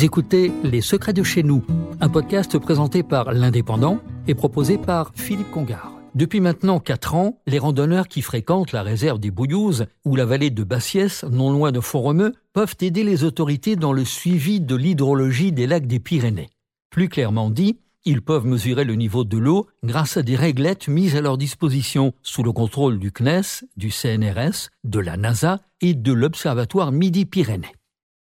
Écoutez Les Secrets de chez nous, un podcast présenté par l'Indépendant et proposé par Philippe Congar. Depuis maintenant 4 ans, les randonneurs qui fréquentent la réserve des Bouillouzes ou la vallée de Bassiès, non loin de Font-Romeu, peuvent aider les autorités dans le suivi de l'hydrologie des lacs des Pyrénées. Plus clairement dit, ils peuvent mesurer le niveau de l'eau grâce à des réglettes mises à leur disposition sous le contrôle du CNES, du CNRS, de la NASA et de l'Observatoire Midi-Pyrénées.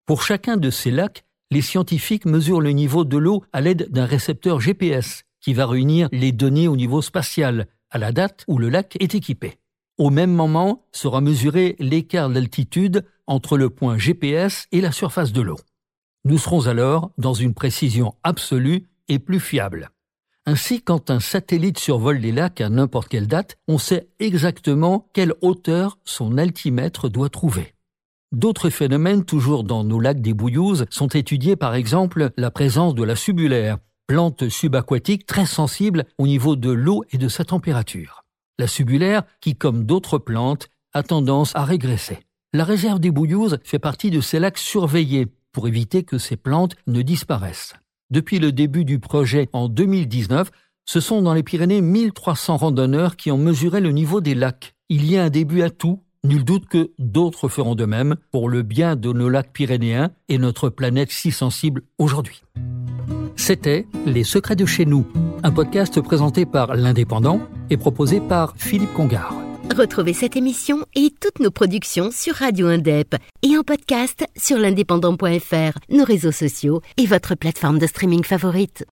Pour chacun de ces lacs, les scientifiques mesurent le niveau de l'eau à l'aide d'un récepteur GPS qui va réunir les données au niveau spatial à la date où le lac est équipé. Au même moment sera mesuré l'écart d'altitude entre le point GPS et la surface de l'eau. Nous serons alors dans une précision absolue et plus fiable. Ainsi, quand un satellite survole les lacs à n'importe quelle date, on sait exactement quelle hauteur son altimètre doit trouver. D'autres phénomènes, toujours dans nos lacs des Bouillouzes, sont étudiés par exemple la présence de la subulaire, plante subaquatique très sensible au niveau de l'eau et de sa température. La subulaire, qui comme d'autres plantes, a tendance à régresser. La réserve des Bouillouzes fait partie de ces lacs surveillés pour éviter que ces plantes ne disparaissent. Depuis le début du projet en 2019, ce sont dans les Pyrénées 1300 randonneurs qui ont mesuré le niveau des lacs. Il y a un début à tout, nul doute que d'autres feront de même pour le bien de nos lacs pyrénéens et notre planète si sensible aujourd'hui. C'était Les Secrets de chez nous, un podcast présenté par l'Indépendant et proposé par Philippe Congar. Retrouvez cette émission et toutes nos productions sur Radio Indep et en podcast sur l'indépendant.fr, nos réseaux sociaux et votre plateforme de streaming favorite.